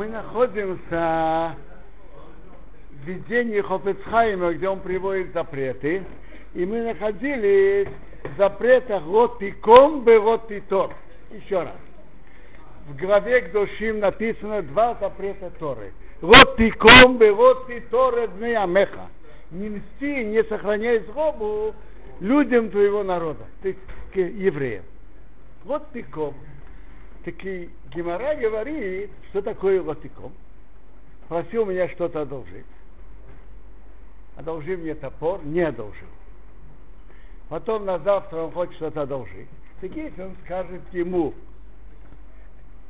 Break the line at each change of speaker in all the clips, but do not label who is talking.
Мы находимся в видении Хофецхайма, где он приводит запреты. И мы находились в запретах Ротиком бы Ротитор. Еще раз. В главе к душим написано два запрета Торы. Ротиком бы Ротитор дны Амеха. Не мсти, не сохраняй злобу людям твоего народа, к евреям. Вот тыком. Таки Гимара говорит, что такое лотиком. Просил меня что-то одолжить. Одолжи мне топор, не одолжил. Потом на завтра он хочет что-то одолжить. Так если он скажет ему,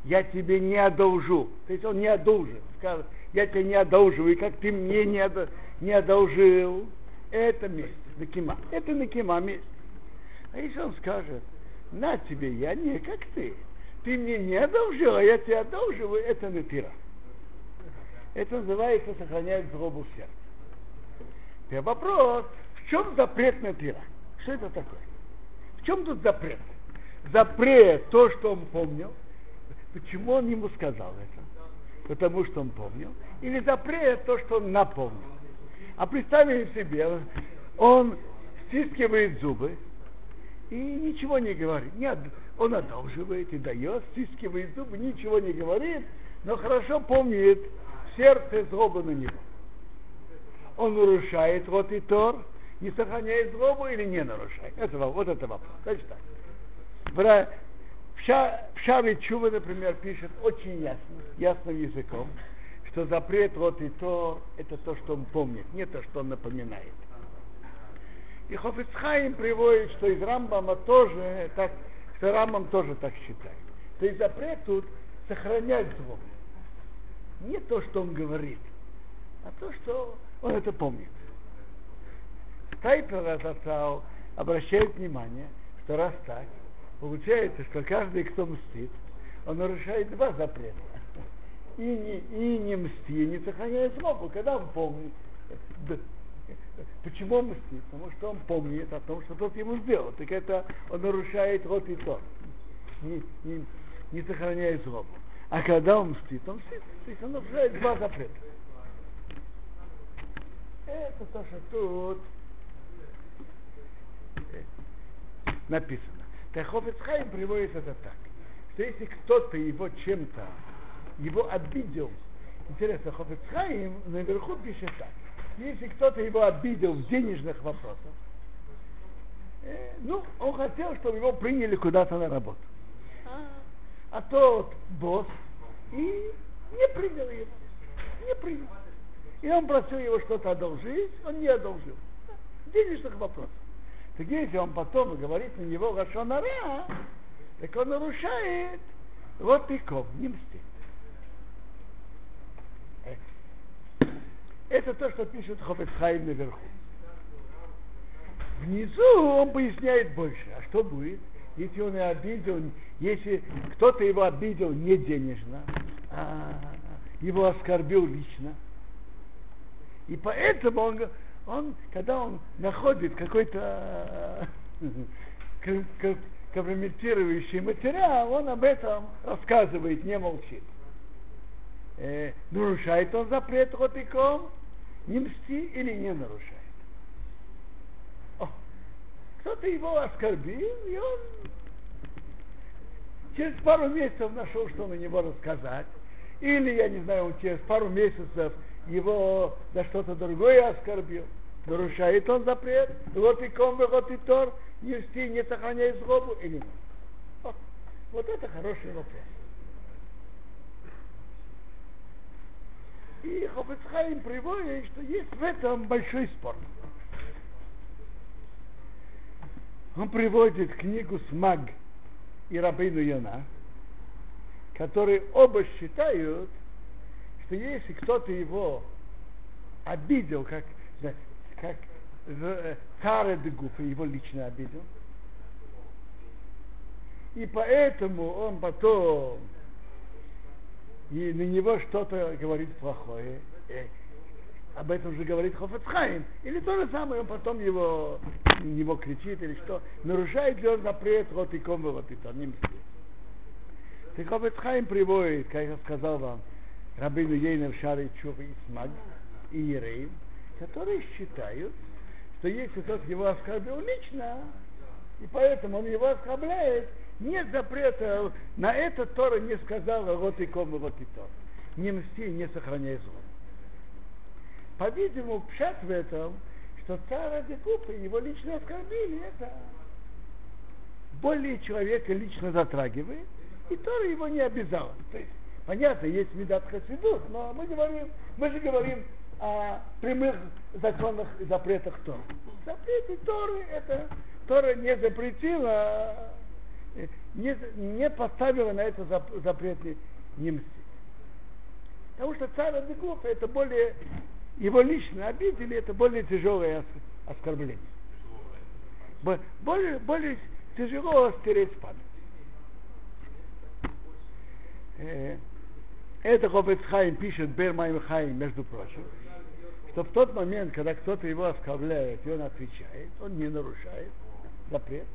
я тебе не одолжу, то есть он не одолжит, скажет, я тебе не одолживаю, и как ты мне не, одо, не одолжил, это месть, накима. Это накима месть. А если он скажет, на тебе, я не как ты, ты мне не одолжил, а я тебе одолживаю, это натира. Это называется сохранять злобу в сердце. Теперь вопрос, в чем запрет натира? Что это такое? В чем тут запрет? Запрет то, что он помнил. Почему он ему сказал это? Потому что он помнил. Или запрет то, что он напомнил. А представим себе, он стискивает зубы и ничего не говорит. Нет, он одолживает и дает, стискивает зубы, ничего не говорит, но хорошо помнит сердце злобы на него. Он нарушает вот и тор, не сохраняет злобу или не нарушает. Это, вот это вопрос. Значит так. В, ша, в Шаве Чува, например, пишет очень ясно, ясным языком, что запрет вот и то, это то, что он помнит, не то, что он напоминает. И Хофицхайм приводит, что из Рамбама тоже так, что Рамбам тоже так считает. То есть запрет тут сохранять зло. Не то, что он говорит, а то, что он это помнит. Тайпер Рататау обращает внимание, что раз так, получается, что каждый, кто мстит, он нарушает два запрета. И не, и не мсти, и не сохраняет злобу, когда он помнит. Почему он мстит? Потому что он помнит о том, что тот ему сделал. Так это он нарушает рот и то. Не, не, не сохраняет злобу. А когда он мстит, он мстит. То есть он нарушает два запрета. Это то, что тут написано. Тахофицхайм приводит это так, что если кто-то его чем-то, его обидел, интересно, Хофицхайм наверху пишет так, если кто-то его обидел в денежных вопросах, э, ну, он хотел, чтобы его приняли куда-то на работу. А тот босс и не принял его. Не принял. И он просил его что-то одолжить, он не одолжил. Денежных вопросов. Так если он потом говорит на него Рашонара, так он нарушает вот пиков, не мстит. Это то, что пишет Хофецхайм наверху. Внизу он поясняет больше. А что будет, если он и обидел, если кто-то его обидел не денежно, а его оскорбил лично. И поэтому он, он когда он находит какой-то компрометирующий материал, он об этом рассказывает, не молчит. Э, нарушает он запрет ротиком, не мсти или не нарушает. Кто-то его оскорбил, и он через пару месяцев нашел, что на него рассказать. Или, я не знаю, он через пару месяцев его за что-то другое оскорбил. Нарушает он запрет, вот и ком, вот и тор, не мсти, не сохраняй злобу или нет. Вот это хороший вопрос. И Хофецхайм приводит, что есть в этом большой спор. Он приводит книгу Смаг и Рабейну Йона, которые оба считают, что если кто-то его обидел, как, как Каред Гуфа, его лично обидел, и поэтому он потом и на него что-то говорит плохое, э, об этом же говорит Хофецхайм, или то же самое, он потом его, него кричит или что, нарушает ли он запрет? Вот и ком вот и Хофецхайм приводит, как я сказал вам, Рабыну Ейнер, Шары, Чува и Смаг, и Ереев, которые считают, что если тот его оскорбил лично, и поэтому он его оскорбляет, нет запрета, на это Тора не сказала вот и ком, вот и то. Не мсти, не сохраняй зло. По-видимому, пшат в этом, что царь Декупа его лично оскорбили, это более человека лично затрагивает, и Тора его не обязала. То есть, понятно, есть медат хасидут, но мы говорим, мы же говорим о прямых законах и запретах Торы. Запреты Торы, это Тора не запретила, не, не поставила на это запрет не мстить. Потому что царь Адыгов это более, его лично обидели, это более тяжелое оскорбление. Более, более тяжело стереть память. Э, это Хофецхайм пишет Бермайм Хайм, между прочим, что в тот момент, когда кто-то его оскорбляет, и он отвечает, он не нарушает запрет.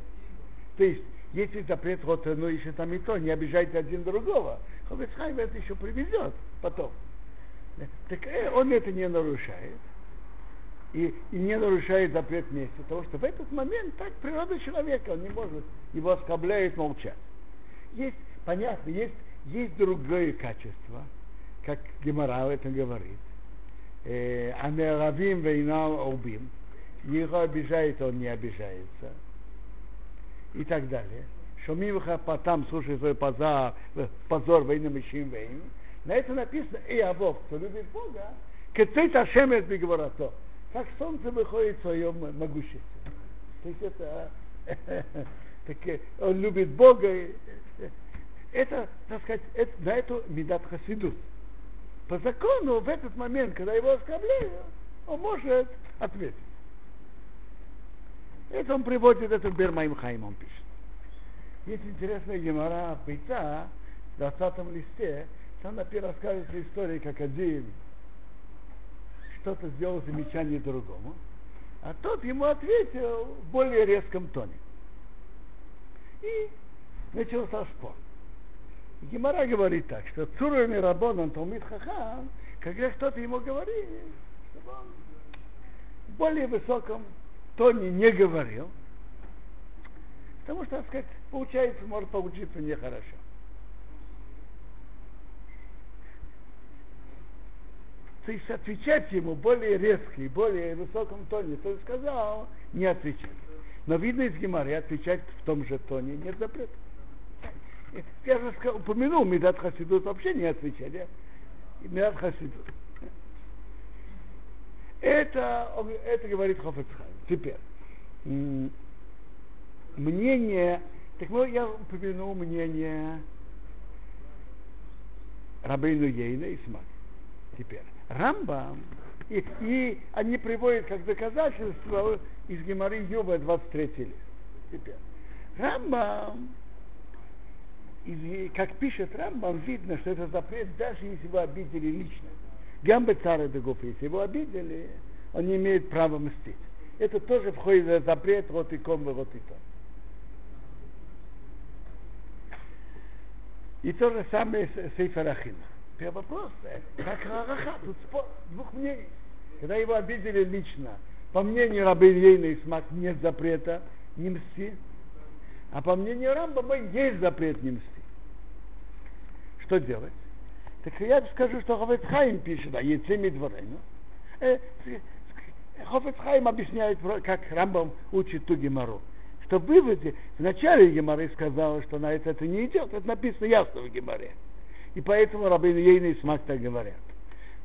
То есть, если запрет вот, ну, еще там и то, не обижайте один другого, Хофецхайм это еще приведет потом. Так э, он это не нарушает. И, и не нарушает запрет вместе, потому что в этот момент так природа человека, он не может, его оскорбляет молчать. Есть, понятно, есть, есть другое качество, как Гемора это говорит. Э, Анеравим вейнал обим. Его обижает, он не обижается. И так далее. Шумивха потом слушай свой позор, позор войным ищим вейн. На это написано, и Авов, кто любит Бога, кецейт Ашемет бигворато. Как солнце выходит в своем могуществе. То есть это, так, он любит Бога. Это, так сказать, это, на эту медат хасидут. По закону в этот момент, когда его оскорбляют, он может ответить. Это он приводит, это Бермаим Хайм он пишет. Есть интересная гемора Бейта в 20 листе, там например рассказывается история, как один что-то сделал замечание другому, а тот ему ответил в более резком тоне. И начался спор. И говорит так, что Цурами Рабонан Талмит Хахам, когда кто-то ему говорит, чтобы он в более высоком тоне не говорил, потому что, так сказать, получается, может получиться нехорошо. то есть отвечать ему более резко и более высоком тоне, то есть сказал, не отвечать. Но видно из Гемары, отвечать в том же тоне нет запрета. Я же сказал, упомянул Медат Хасидут, вообще не отвечать. Я, Медат Хасидут. Это, это говорит Хофецхайм. Теперь, мнение, так ну, я упомянул мнение Рабейну Ейна и Смак. Теперь, Рамбам, и, и они приводят как доказательство из Гемары Юба 23 лист. Теперь, Рамбам, как пишет Рамбам, видно, что это запрет, даже если его обидели лично. Гамбе царя Дегуф, если его обидели, он не имеет права мстить. Это тоже входит в запрет вот и ком, вот и то. И то же самое с Сейфарахином. Теперь вопрос, как Рараха, тут спор двух мнений. Когда его обидели лично, по мнению Рабы Ильейна и Смак нет запрета не мсти, а по мнению Рамбама есть запрет не мсти. Что делать? Так я скажу, что Хофецхайм пишет, а Ецеми Дворenu. Хофецхайм объясняет, как Рамбам учит ту гемору. Что в выводе, в начале Геморы сказал, что на это это не идет, это написано ясно в Геморе. И поэтому Рабин Ейна и Смак так говорят.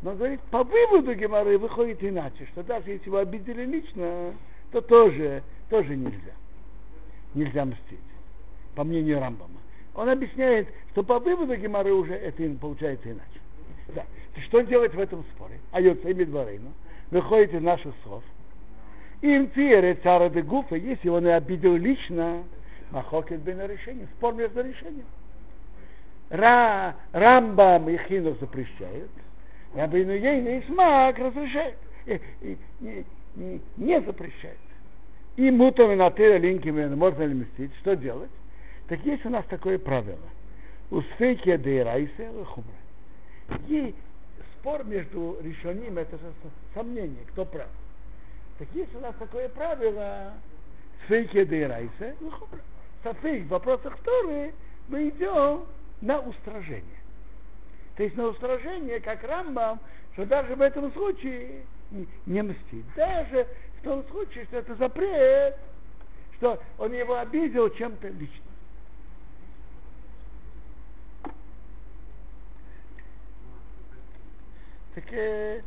Но говорит, по выводу Гемары выходит иначе, что даже если его обидели лично, то тоже, тоже нельзя. Нельзя мстить. По мнению Рамбама. Он объясняет, что по выводу Гемары уже это получается иначе. Да. Что делать в этом споре? А Йоцей Медварейну выходит из наших слов. Им тире цара де гуфа, если он и обидел лично, махокет бен решение, спор между решением. Ра, Рамбам и Хинов запрещают, Рабину Ейна и Смак разрешают, и, и, и, и, не запрещают. И мутами на тыре линками можно ли мстить, что делать? Так есть у нас такое правило. У Успейки дейрайсе хумра. Спор между решением, это же сомнение, кто прав. Так есть у нас такое правило, фейке де райсе, софейк в вопросах Торы мы идем на устражение. То есть на устражение, как Рамбам, что даже в этом случае не мстить. Даже в том случае, что это запрет, что он его обидел чем-то лично. Так э,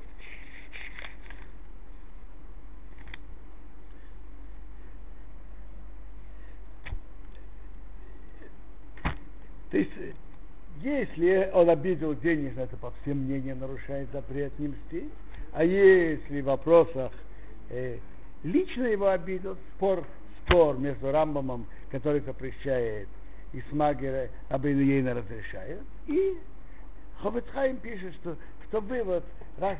То есть, если он обидел денежно, это по всем мнениям нарушает запрет не мстить. А если в вопросах э, лично его обидел, спор, спор между Рамбамом, который запрещает, и Смагера Абейнуейна разрешает, и Ховецхайм пишет, что, что вывод, раз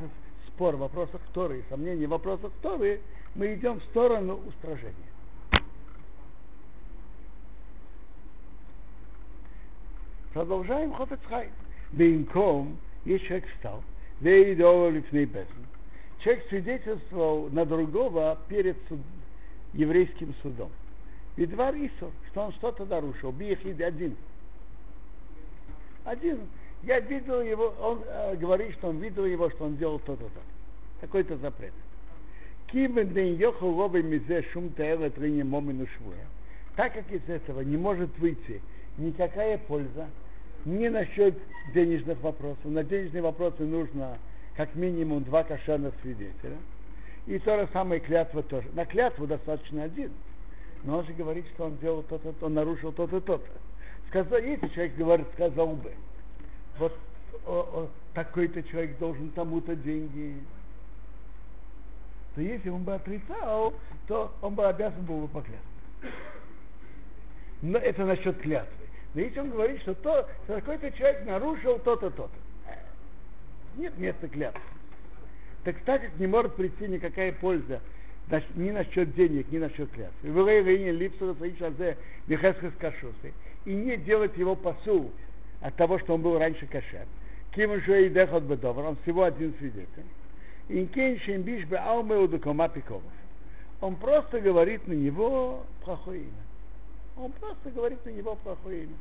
спор в вопросах Торы и сомнений в вопросах Торы, мы идем в сторону устражения. Продолжаем Хофецхайм. Бейнком, есть человек встал, Человек свидетельствовал на другого перед суд, еврейским судом. И два риса, что он что-то нарушил. Биехид один. Один. Я видел его, он э, говорит, что он видел его, что он делал то-то, то. Такой-то запрет. Так как из этого не может выйти никакая польза, не насчет денежных вопросов. На денежные вопросы нужно как минимум два кошерных свидетеля. И то же самое клятва тоже. На клятву достаточно один. Но он же говорит, что он делал то-то, он нарушил то-то, то-то. Сказал, если человек говорит, сказал бы, вот такой-то человек должен тому-то деньги, то если он бы отрицал, то он бы обязан был бы поклясться. Но это насчет клятвы. Но если он говорит, что, то, что какой-то человек нарушил то-то, то-то, нет места клятвы. Так так как не может прийти никакая польза ни насчет денег, ни насчет клятвы. И не делать его посул от того, что он был раньше кошер. Ким уже и дехот бедовар, он всего один свидетель. Инкен шембиш бе алмеу Он просто говорит на него плохое имя. Он просто говорит на него плохое имя.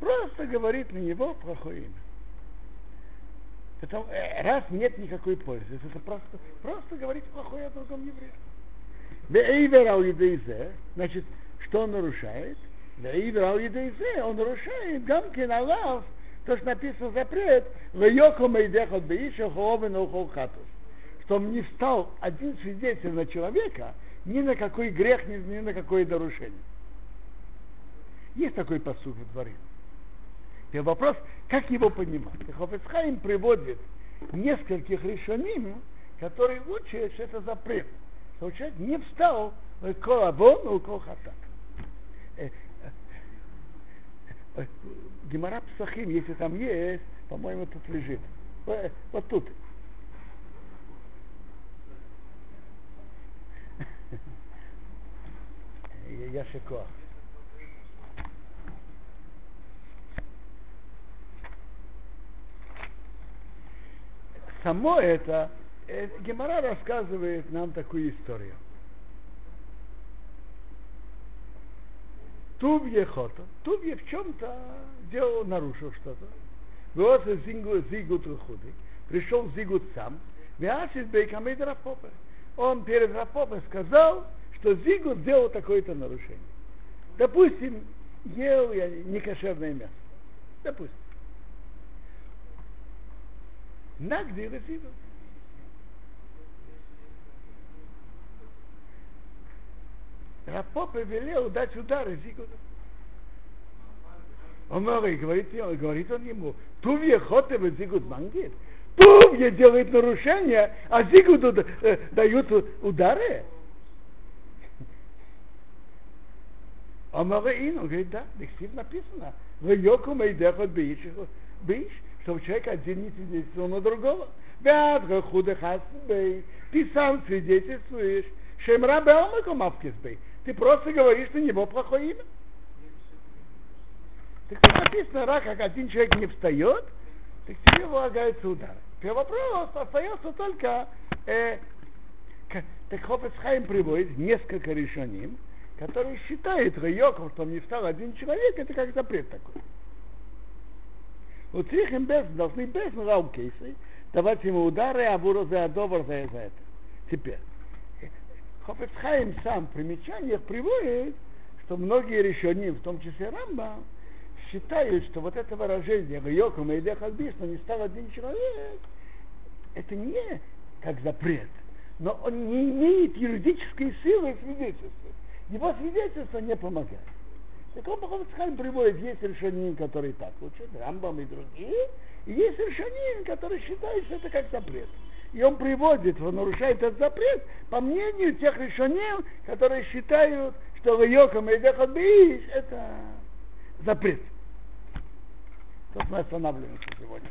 Просто говорит на него плохое имя. Потому, э, раз нет никакой пользы, это просто, просто говорить плохое о другом еврее. Значит, что он нарушает? Он нарушает гамки Аллах, то, что написано запрет, что он не стал один свидетель на человека, ни на какой грех, ни, ни на какое нарушение. Есть такой посуд во дворе. И вопрос, как его понимать. Хофецхайм приводит нескольких решений, которые учат, что это запрет. Что человек не встал в колабон, у колхатак. Э, э, э, Гемора Псахим, если там есть, по-моему, тут лежит. Вот тут. Я шикуах. само это, э, Гемора рассказывает нам такую историю. Тувье хота. Тувье в чем-то делал, нарушил что-то. Вот Зигут Рухуды. Пришел Зигут сам. Виасис Бейкамид Рафопе. Он перед Рафопе сказал, что Зигут сделал такое-то нарушение. Допустим, ел я некошерное мясо. Допустим. Нагди А поп е велел дать удар, сигурно. Он говорит, говорит он ему, ту ве хоте зигут мангит. Ту е делает нарушения, а зигуту е, дают удары. А Мараин, он говорит, да, в написано. В Йоку Мейдеха бишь, что человек один не свидетельствовал на другого. Ты сам свидетельствуешь. Шемра Беомаком Авкизбей. Ты просто говоришь на него плохое имя. Так тут написано, раз как один человек не встает, так тебе полагается удар. Теперь вопрос остается только, э, так Хофецхайм приводит несколько решений, которые считают Райоком, что не встал один человек, это как запрет такой. Вот их им без, должны без раукейсы давать ему удары, а буру за добр за, за это. Теперь, Хофецхайм сам в примечаниях приводит, что многие решения, в том числе Рамба, считают, что вот это выражение Йоком и Дехальбис, но не стал один человек, это не как запрет, но он не имеет юридической силы свидетельства. Его свидетельство не помогает. Так он Бахавцхайм приводит, есть решения, которые так учат, Рамбам и другие, и есть решения, которые считают, что это как запрет. И он приводит, он нарушает этот запрет по мнению тех решений, которые считают, что Йоком и Дехадбиш это запрет. Тут мы останавливаемся сегодня.